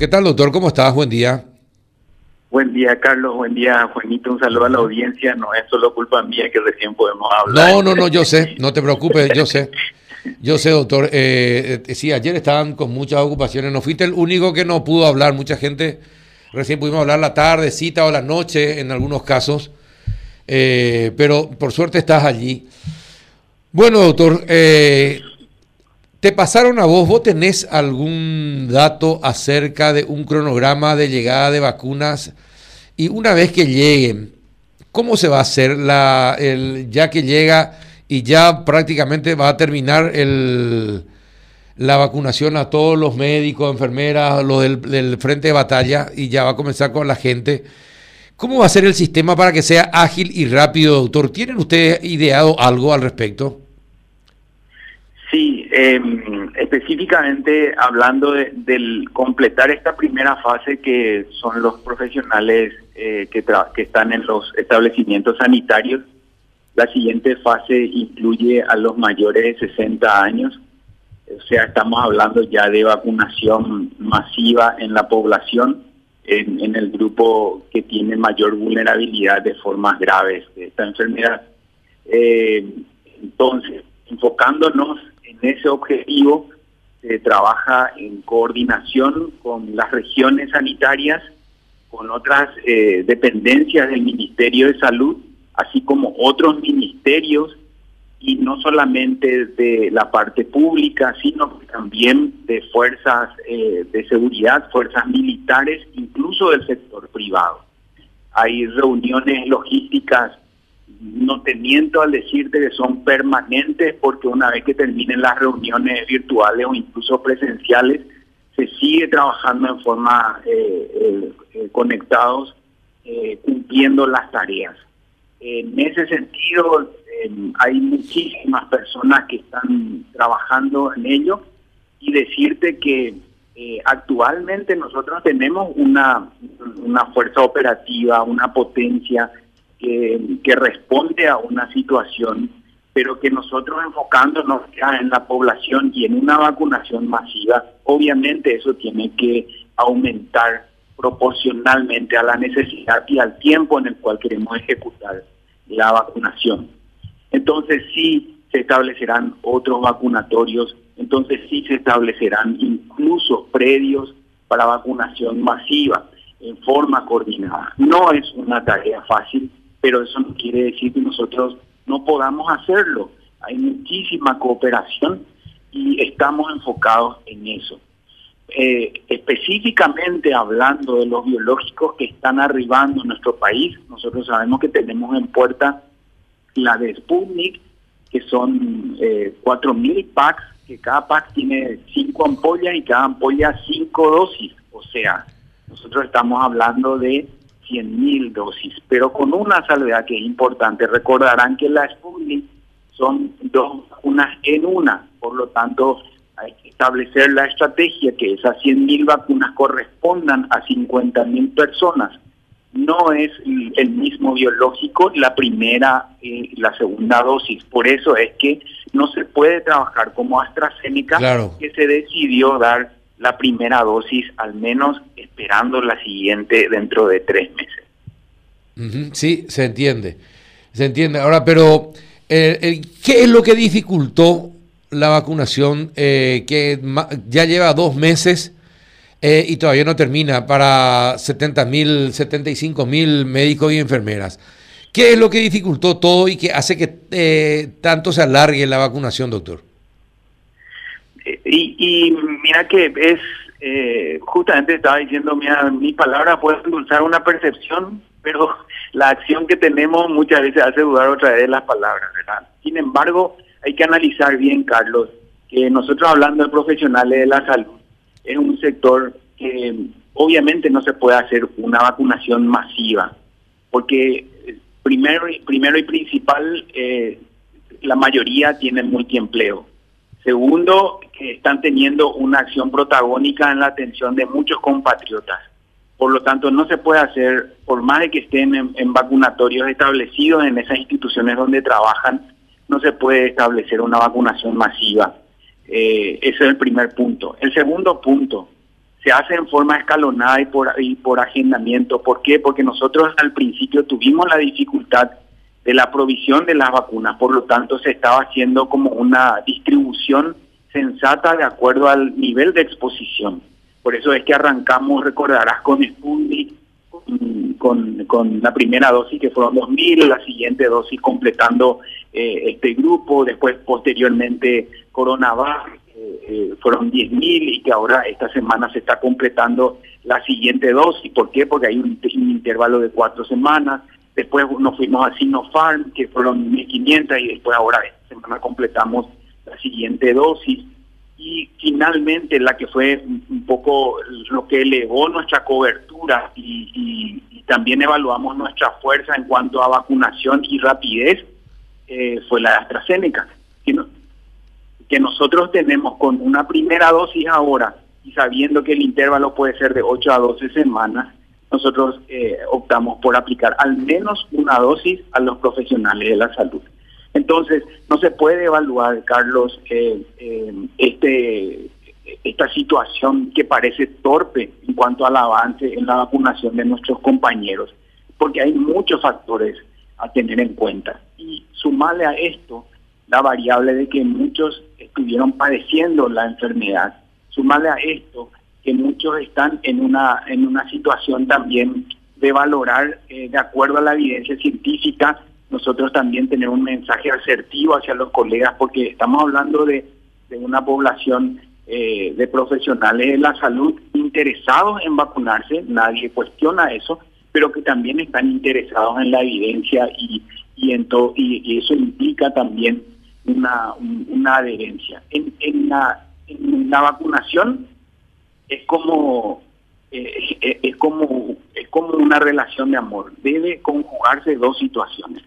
¿Qué tal, doctor? ¿Cómo estás? Buen día. Buen día, Carlos. Buen día, Juanito. Un saludo a la audiencia. No es solo culpa mía que recién podemos hablar. No, no, no, yo sé. No te preocupes, yo sé. Yo sé, doctor. Eh, eh, sí, ayer estaban con muchas ocupaciones. No fuiste el único que no pudo hablar. Mucha gente recién pudimos hablar la tarde, cita o la noche en algunos casos. Eh, pero por suerte estás allí. Bueno, doctor, eh, ¿Te pasaron a vos? ¿Vos tenés algún dato acerca de un cronograma de llegada de vacunas? Y una vez que lleguen, ¿cómo se va a hacer la, el, ya que llega y ya prácticamente va a terminar el, la vacunación a todos los médicos, enfermeras, los del, del frente de batalla y ya va a comenzar con la gente? ¿Cómo va a ser el sistema para que sea ágil y rápido, doctor? ¿Tienen ustedes ideado algo al respecto? Sí, eh, específicamente hablando de, del completar esta primera fase que son los profesionales eh, que, que están en los establecimientos sanitarios, la siguiente fase incluye a los mayores de 60 años, o sea, estamos hablando ya de vacunación masiva en la población, en, en el grupo que tiene mayor vulnerabilidad de formas graves de esta enfermedad. Eh, entonces, enfocándonos en ese objetivo se trabaja en coordinación con las regiones sanitarias, con otras eh, dependencias del Ministerio de Salud, así como otros ministerios, y no solamente de la parte pública, sino también de fuerzas eh, de seguridad, fuerzas militares, incluso del sector privado. Hay reuniones logísticas no te miento al decirte que son permanentes porque una vez que terminen las reuniones virtuales o incluso presenciales, se sigue trabajando en forma eh, eh, eh conectados, eh, cumpliendo las tareas. En ese sentido, hay muchísimas personas que están trabajando en ello y decirte que actualmente nosotros tenemos una, una fuerza operativa, una potencia que, responde a una situación, pero que nosotros enfocándonos ya en la población y en una vacunación masiva, obviamente eso tiene que aumentar proporcionalmente a la necesidad y al tiempo en el cual queremos ejecutar la vacunación. Entonces sí se establecerán otros vacunatorios, entonces sí se establecerán incluso predios para vacunación masiva en forma coordinada. No es una tarea fácil, pero eso no quiere decir que nosotros no podamos hacerlo. Hay muchísima cooperación y estamos enfocados en eso. Eh, específicamente hablando de los biológicos que están arribando en nuestro país, nosotros sabemos que tenemos en puerta la de Sputnik, que son eh, 4.000 packs, que cada pack tiene 5 ampollas y cada ampolla 5 dosis. O sea, nosotros estamos hablando de 100.000 dosis, pero con una salvedad que es importante. Recordarán que las Sputnik son dos vacunas en una, por lo tanto hay que establecer la estrategia que esas 100.000 vacunas correspondan a 50.000 personas. No es el mismo biológico la primera y la segunda dosis. Por eso es que no se puede trabajar como AstraZeneca, que se decidió dar la primera dosis, al menos esperando la siguiente dentro de tres meses. Sí, se entiende. Se entiende. Ahora, pero, eh, ¿qué es lo que dificultó la vacunación eh, que ya lleva dos meses eh, y todavía no termina para 70 mil, 75 mil médicos y enfermeras? ¿Qué es lo que dificultó todo y que hace que tanto se alargue la vacunación, doctor? Y, mira que es, eh, justamente estaba diciendo, mira, mi palabra puede endulzar una percepción, pero la acción que tenemos muchas veces hace dudar otra vez las palabras, ¿verdad? Sin embargo, hay que analizar bien, Carlos, que nosotros hablando de profesionales de la salud, es un sector que obviamente no se puede hacer una vacunación masiva, porque primero, primero y principal, eh, la mayoría tienen multiempleo. Segundo, que están teniendo una acción protagónica en la atención de muchos compatriotas. Por lo tanto, no se puede hacer, por más de que estén en, vacunatorios establecidos en esas instituciones donde trabajan, no se puede establecer una vacunación masiva. Eh, ese es el primer punto. El segundo punto, se hace en forma escalonada y por, y por agendamiento. ¿Por qué? Porque nosotros al principio tuvimos la dificultad de la provisión de las vacunas, por lo tanto se estaba haciendo como una distribución sensata de acuerdo al nivel de exposición. Por eso es que arrancamos, recordarás, con Sputnik, con, con, la primera dosis que fueron 2.000, la siguiente dosis completando eh, este grupo, después posteriormente Coronavac, eh, eh, fueron 10.000 y que ahora esta semana se está completando la siguiente dosis. ¿Por qué? Porque hay un, intervalo de cuatro semanas. Después nos fuimos a Sinopharm, que fueron 1.500 y después ahora esta semana completamos la siguiente dosis. Y finalmente la que fue un poco lo que elevó nuestra cobertura y, también evaluamos nuestra fuerza en cuanto a vacunación y rapidez eh, fue la de AstraZeneca. Que, nosotros tenemos con una primera dosis ahora y sabiendo que el intervalo puede ser de 8 a 12 semanas, nosotros eh, optamos por aplicar al menos una dosis a los profesionales de la salud. Entonces, no se puede evaluar, Carlos, eh, eh, este, esta situación que parece torpe en cuanto al avance en la vacunación de nuestros compañeros, porque hay muchos factores a tener en cuenta. Y sumarle a esto la variable de que muchos estuvieron padeciendo la enfermedad, sumarle a esto que muchos están en una, en una situación también de valorar, eh, de acuerdo a la evidencia científica, nosotros también tenemos un mensaje asertivo hacia los colegas porque estamos hablando de, una población eh, de profesionales de la salud interesados en vacunarse, nadie cuestiona eso, pero que también están interesados en la evidencia y, y, en y, eso implica también una, una adherencia. En, en, la, en la vacunación es como eh, es como es como una relación de amor. Debe conjugarse dos situaciones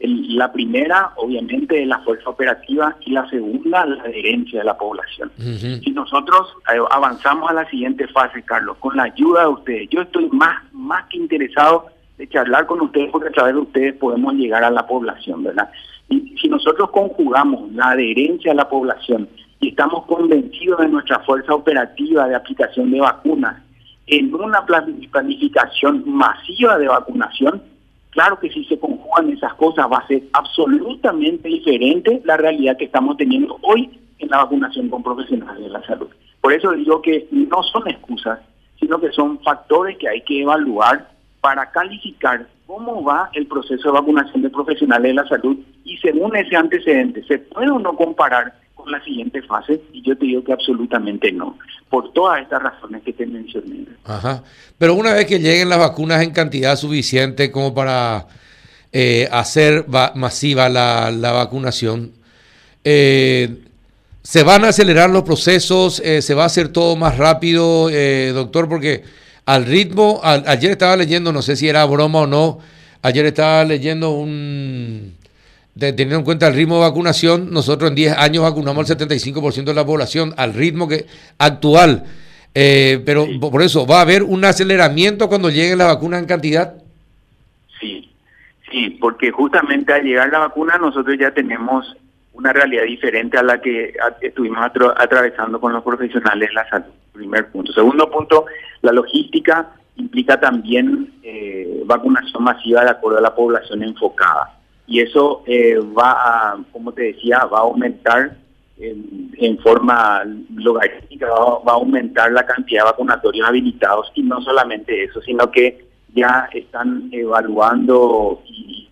la primera, obviamente, es la fuerza operativa y la segunda, la adherencia de la población. Si nosotros eh, avanzamos a la siguiente fase, Carlos, con la ayuda de ustedes, yo estoy más, más que interesado de charlar con ustedes porque a través de ustedes podemos llegar a la población, ¿verdad? Y si nosotros conjugamos la adherencia a la población y estamos convencidos de nuestra fuerza operativa de aplicación de vacunas en una planificación masiva de vacunación, Claro que si se conjugan esas cosas va a ser absolutamente diferente la realidad que estamos teniendo hoy en la vacunación con profesionales de la salud. Por eso digo que no son excusas, sino que son factores que hay que evaluar para calificar cómo va el proceso de vacunación de profesionales de la salud y según ese antecedente, ¿se puede o no comparar la siguiente fase? Y yo te digo que absolutamente no por todas estas razones que te mencioné. Ajá. Pero una vez que lleguen las vacunas en cantidad suficiente como para eh, hacer masiva la, vacunación, eh, ¿se van a acelerar los procesos? Eh, ¿Se va a hacer todo más rápido, doctor? Porque al ritmo, ayer estaba leyendo, no sé si era broma o no, ayer estaba leyendo un teniendo en cuenta el ritmo de vacunación, nosotros en 10 años vacunamos al 75% de la población al ritmo que actual. Eh, pero por eso, ¿va a haber un aceleramiento cuando lleguen las vacunas en cantidad? Sí, sí, porque justamente al llegar la vacuna nosotros ya tenemos una realidad diferente a la que estuvimos atravesando con los profesionales de la salud. Primer punto. Segundo punto, la logística implica también eh, vacunación masiva de acuerdo a la población enfocada y eso eh, va a, como te decía, va a aumentar en, forma logarítmica, va, a aumentar la cantidad de vacunatorios habilitados y no solamente eso, sino que ya están evaluando y,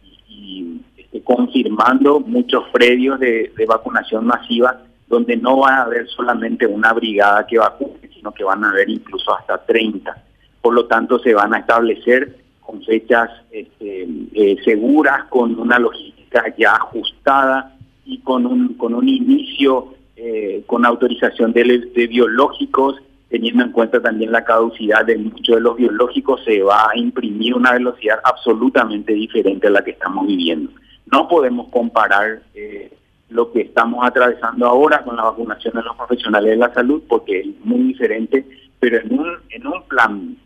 este, confirmando muchos predios de, de, vacunación masiva donde no va a haber solamente una brigada que vacune, sino que van a haber incluso hasta 30. Por lo tanto, se van a establecer con fechas este, eh, seguras, con una logística ya ajustada y con un, con un inicio eh, con autorización de, de, biológicos, teniendo en cuenta también la caducidad de muchos de los biológicos, se va a imprimir una velocidad absolutamente diferente a la que estamos viviendo. No podemos comparar eh, lo que estamos atravesando ahora con la vacunación de los profesionales de la salud porque es muy diferente, pero en un, en un plan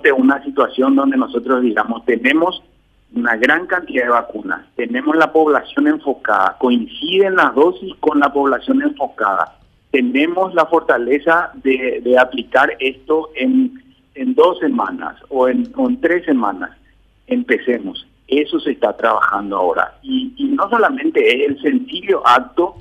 Suponte una situación donde nosotros digamos, tenemos una gran cantidad de vacunas, tenemos la población enfocada, coinciden las dosis con la población enfocada, tenemos la fortaleza de, aplicar esto en, en, dos semanas o en, en, tres semanas. Empecemos. Eso se está trabajando ahora. Y, y no solamente es el sencillo acto,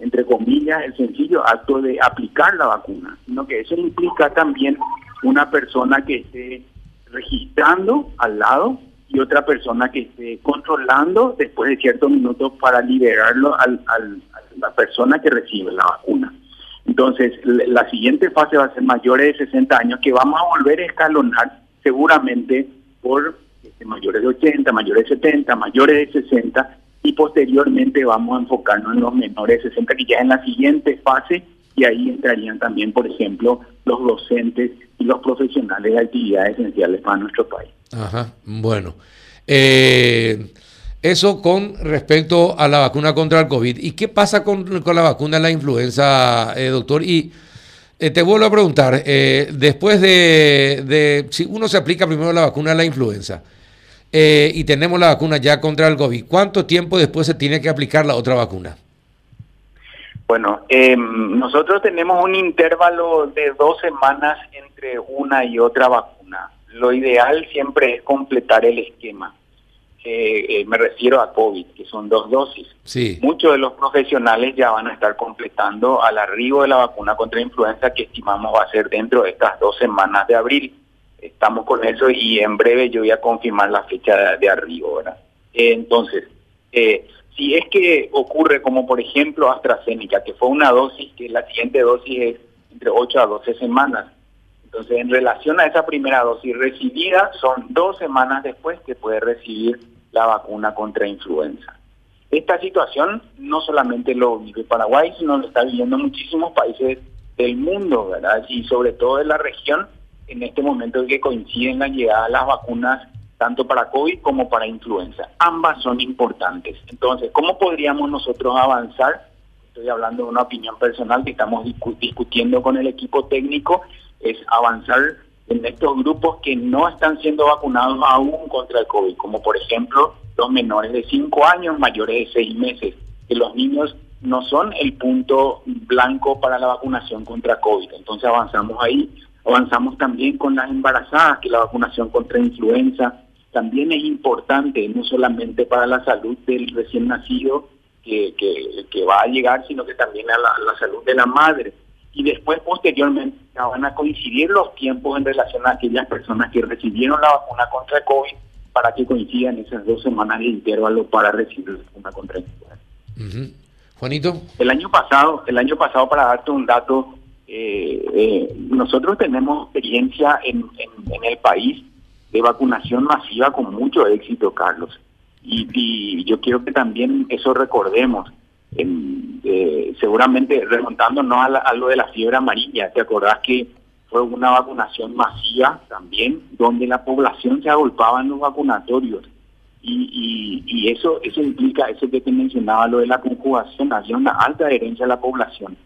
entre comillas, el sencillo acto de aplicar la vacuna, sino que eso implica también una persona que esté registrando al lado y otra persona que esté controlando después de ciertos minutos para liberarlo al, a la persona que recibe la vacuna. Entonces, la siguiente fase va a ser mayores de 60 años, que vamos a volver a escalonar seguramente por este, mayores de 80, mayores de 70, mayores de 60, y posteriormente vamos a enfocarnos en los menores de 60, que ya en la siguiente fase, y ahí entrarían también, por ejemplo, los docentes y los profesionales de actividades esenciales para nuestro país. Ajá, bueno. Eh, eso con respecto a la vacuna contra el COVID. ¿Y qué pasa con, con la vacuna de la influenza, eh, doctor? Y eh, te vuelvo a preguntar, eh, después de, de, si uno se aplica primero la vacuna de la influenza y tenemos la vacuna ya contra el COVID, ¿cuánto tiempo después se tiene que aplicar la otra vacuna? Bueno, eh, nosotros tenemos un intervalo de dos semanas entre una y otra vacuna. Lo ideal siempre es completar el esquema. Eh, eh, me refiero a COVID, que son dos dosis. Sí. Muchos de los profesionales ya van a estar completando al arribo de la vacuna contra influenza que estimamos va a ser dentro de estas dos semanas de abril. Estamos con eso y en breve yo voy a confirmar la fecha de, de arribo. ¿verdad? Eh, entonces, si es que ocurre como por ejemplo AstraZeneca, que fue una dosis, que la siguiente dosis es entre 8 a 12 semanas, entonces, en relación a esa primera dosis recibida, son dos semanas después que puede recibir la vacuna contra influenza. Esta situación no solamente lo vive Paraguay, sino lo está viviendo muchísimos países del mundo, ¿verdad? Y sobre todo de la región, en este momento en que coinciden la llegada de las vacunas tanto para COVID como para influenza. Ambas son importantes. Entonces, ¿cómo podríamos nosotros avanzar? Estoy hablando de una opinión personal que estamos discu discutiendo con el equipo técnico es avanzar en estos grupos que no están siendo vacunados aún contra el COVID, como por ejemplo los menores de 5 años, mayores de 6 meses, que los niños no son el punto blanco para la vacunación contra COVID. Entonces avanzamos ahí, avanzamos también con las embarazadas, que la vacunación contra influenza también es importante, no solamente para la salud del recién nacido que, que, que va a llegar, sino que también a la, la salud de la madre y después posteriormente van a coincidir los tiempos en relación a aquellas personas que recibieron la vacuna contra el COVID para que coincidan esas dos semanas de intervalo para recibir la vacuna contra el COVID. Uh -huh. Juanito. El año pasado, el año pasado para darte un dato, eh, eh, nosotros tenemos experiencia en, en, en, el país de vacunación masiva con mucho éxito, Carlos. Y, y yo quiero que también eso recordemos. Eh, seguramente remontándonos a, la, a, lo de la fiebre amarilla, ¿te acordás que fue una vacunación masiva también, donde la población se agolpaba en los vacunatorios? Y, y, y eso eso implica, eso que te mencionaba, lo de la conjugación, había una alta adherencia a la población.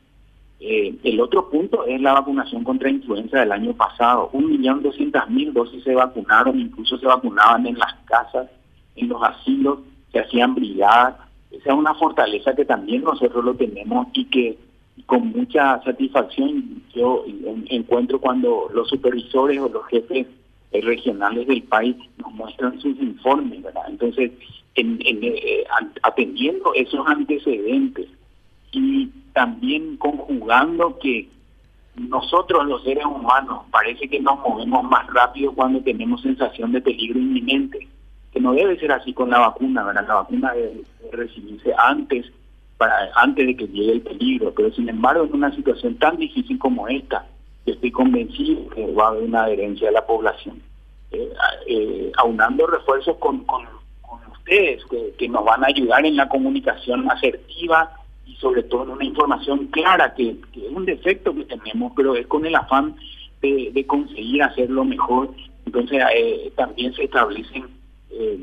Eh, el otro punto es la vacunación contra influenza del año pasado. Un millón doscientas mil dosis se vacunaron, incluso se vacunaban en las casas, en los asilos, se hacían brigadas esa es una fortaleza que también nosotros lo tenemos y que con mucha satisfacción yo encuentro cuando los supervisores o los jefes regionales del país nos muestran sus informes. Entonces, en, en, eh, atendiendo esos antecedentes y también conjugando que nosotros los seres humanos parece que nos movemos más rápido cuando tenemos sensación de peligro inminente que no debe ser así con la vacuna, ¿verdad? La vacuna debe recibirse antes, para antes de que llegue el peligro, pero sin embargo en una situación tan difícil como esta, estoy convencido que va a haber una adherencia de la población. Eh, eh, aunando refuerzos con, con, ustedes, que, que, nos van a ayudar en la comunicación asertiva y sobre todo en una información clara, que, que es un defecto que tenemos, pero es con el afán de, de conseguir hacerlo mejor. Entonces eh, también se establecen eh,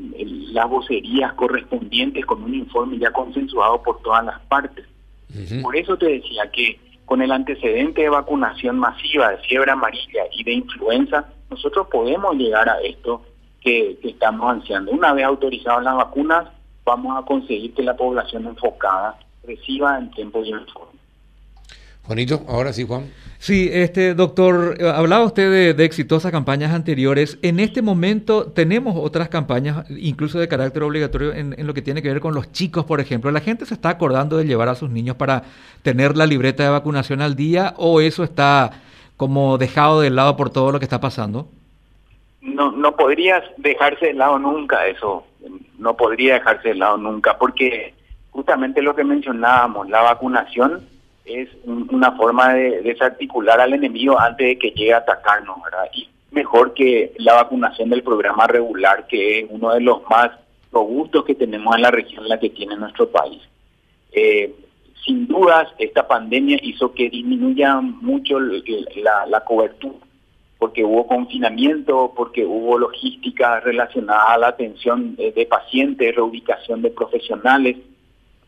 las vocerías correspondientes con un informe ya consensuado por todas las partes. Uh -huh. Por eso te decía que con el antecedente de vacunación masiva de fiebre amarilla y de influenza, nosotros podemos llegar a esto que, que estamos ansiando. Una vez autorizadas las vacunas, vamos a conseguir que la población enfocada reciba en tiempo y en forma. Juanito, ahora sí, Juan. Sí, este doctor, eh, hablaba usted de, exitosas campañas anteriores. En este momento tenemos otras campañas, incluso de carácter obligatorio, en, lo que tiene que ver con los chicos, por ejemplo. ¿La gente se está acordando de llevar a sus niños para tener la libreta de vacunación al día o eso está como dejado de lado por todo lo que está pasando? No, no podrías dejarse de lado nunca eso. No podría dejarse de lado nunca porque justamente lo que mencionábamos, la vacunación es una forma de desarticular al enemigo antes de que llegue a atacarnos, ¿verdad? Y mejor que la vacunación del programa regular, que es uno de los más robustos que tenemos en la región, la que tiene nuestro país. Eh, sin dudas, esta pandemia hizo que disminuya mucho la cobertura, porque hubo confinamiento, porque hubo logística relacionada a la atención de pacientes, reubicación de profesionales,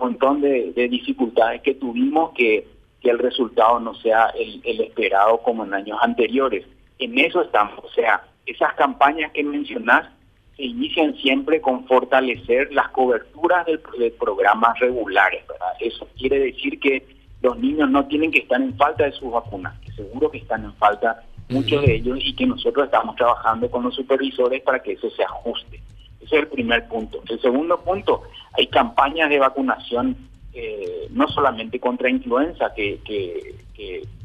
montón de, dificultades que tuvimos que, que, el resultado no sea el, el, esperado como en años anteriores. En eso estamos, o sea, esas campañas que mencionás se inician siempre con fortalecer las coberturas de, programas regulares, ¿verdad? Eso quiere decir que los niños no tienen que estar en falta de sus vacunas, que seguro que están en falta muchos de ellos y que nosotros estamos trabajando con los supervisores para que eso se ajuste. Ese es el primer punto. El segundo punto, hay campañas de vacunación eh, no solamente contra influenza, que, que,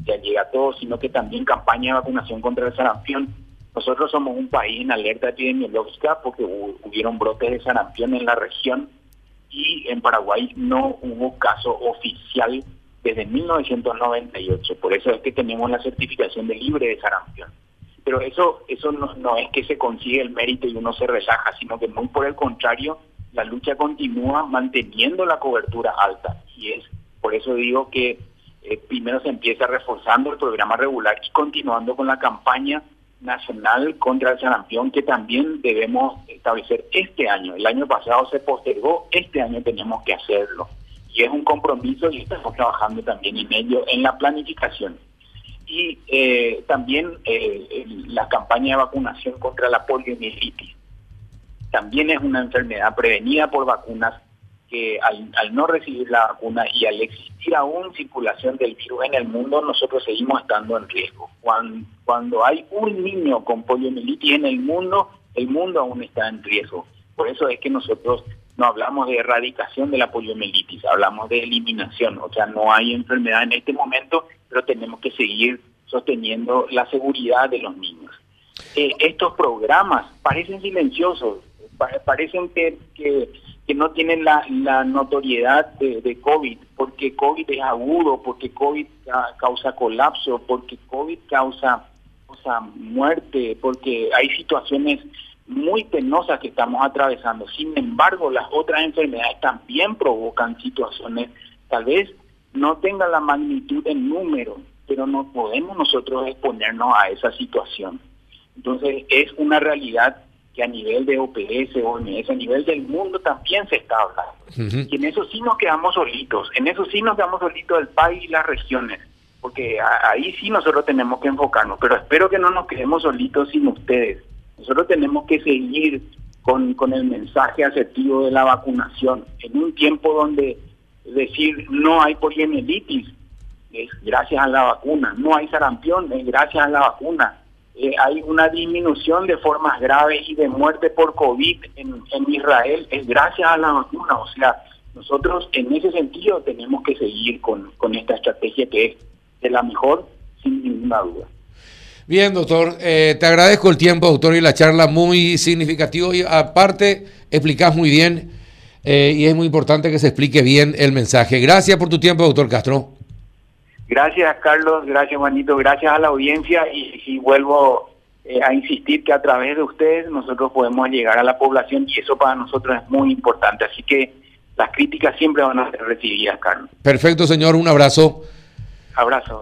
ya llega a todos, sino que también campañas de vacunación contra el sarampión. Nosotros somos un país en alerta epidemiológica porque hubieron brotes de sarampión en la región y en Paraguay no hubo caso oficial desde 1998. Por eso es que tenemos la certificación de libre de sarampión pero eso eso no, es que se consigue el mérito y uno se relaja, sino que muy por el contrario, la lucha continúa manteniendo la cobertura alta. Y es por eso digo que eh, primero se empieza reforzando el programa regular y continuando con la campaña nacional contra el sarampión que también debemos establecer este año. El año pasado se postergó, este año tenemos que hacerlo. Y es un compromiso y estamos trabajando también en ello en la planificación y eh, también eh, la campaña de vacunación contra la poliomielitis. También es una enfermedad prevenida por vacunas que al, no recibir la vacuna y al existir aún circulación del virus en el mundo, nosotros seguimos estando en riesgo. Cuando, cuando hay un niño con poliomielitis en el mundo, el mundo aún está en riesgo. Por eso es que nosotros no hablamos de erradicación de la poliomielitis, hablamos de eliminación. O sea, no hay enfermedad en este momento pero tenemos que seguir sosteniendo la seguridad de los niños. Eh, estos programas parecen silenciosos, parecen que, que, no tienen la, la notoriedad de, COVID, porque COVID es agudo, porque COVID causa colapso, porque COVID causa, causa muerte, porque hay situaciones muy penosas que estamos atravesando. Sin embargo, las otras enfermedades también provocan situaciones tal vez no tenga la magnitud en número, pero no podemos nosotros exponernos a esa situación. Entonces es una realidad que a nivel de OPS, OMS, a nivel del mundo también se está hablando. Y en eso sí nos quedamos solitos, en eso sí nos quedamos solitos el país y las regiones, porque ahí sí nosotros tenemos que enfocarnos, pero espero que no nos quedemos solitos sin ustedes. Nosotros tenemos que seguir con, con el mensaje asertivo de la vacunación en un tiempo donde decir no hay poliomielitis, es gracias a la vacuna, no hay sarampión, es gracias a la vacuna. Eh, hay una disminución de formas graves y de muerte por COVID en, en Israel, es gracias a la vacuna. O sea, nosotros en ese sentido tenemos que seguir con, con esta estrategia que es de la mejor, sin ninguna duda. Bien, doctor, eh, te agradezco el tiempo, doctor, y la charla muy significativa. Y aparte, explicás muy bien eh, y es muy importante que se explique bien el mensaje. Gracias por tu tiempo, doctor Castro. Gracias, Carlos. Gracias, Juanito. Gracias a la audiencia y, vuelvo eh, a insistir que a través de ustedes nosotros podemos llegar a la población y eso para nosotros es muy importante. Así que las críticas siempre van a ser recibidas, Carlos. Perfecto, señor. Un abrazo. Abrazo.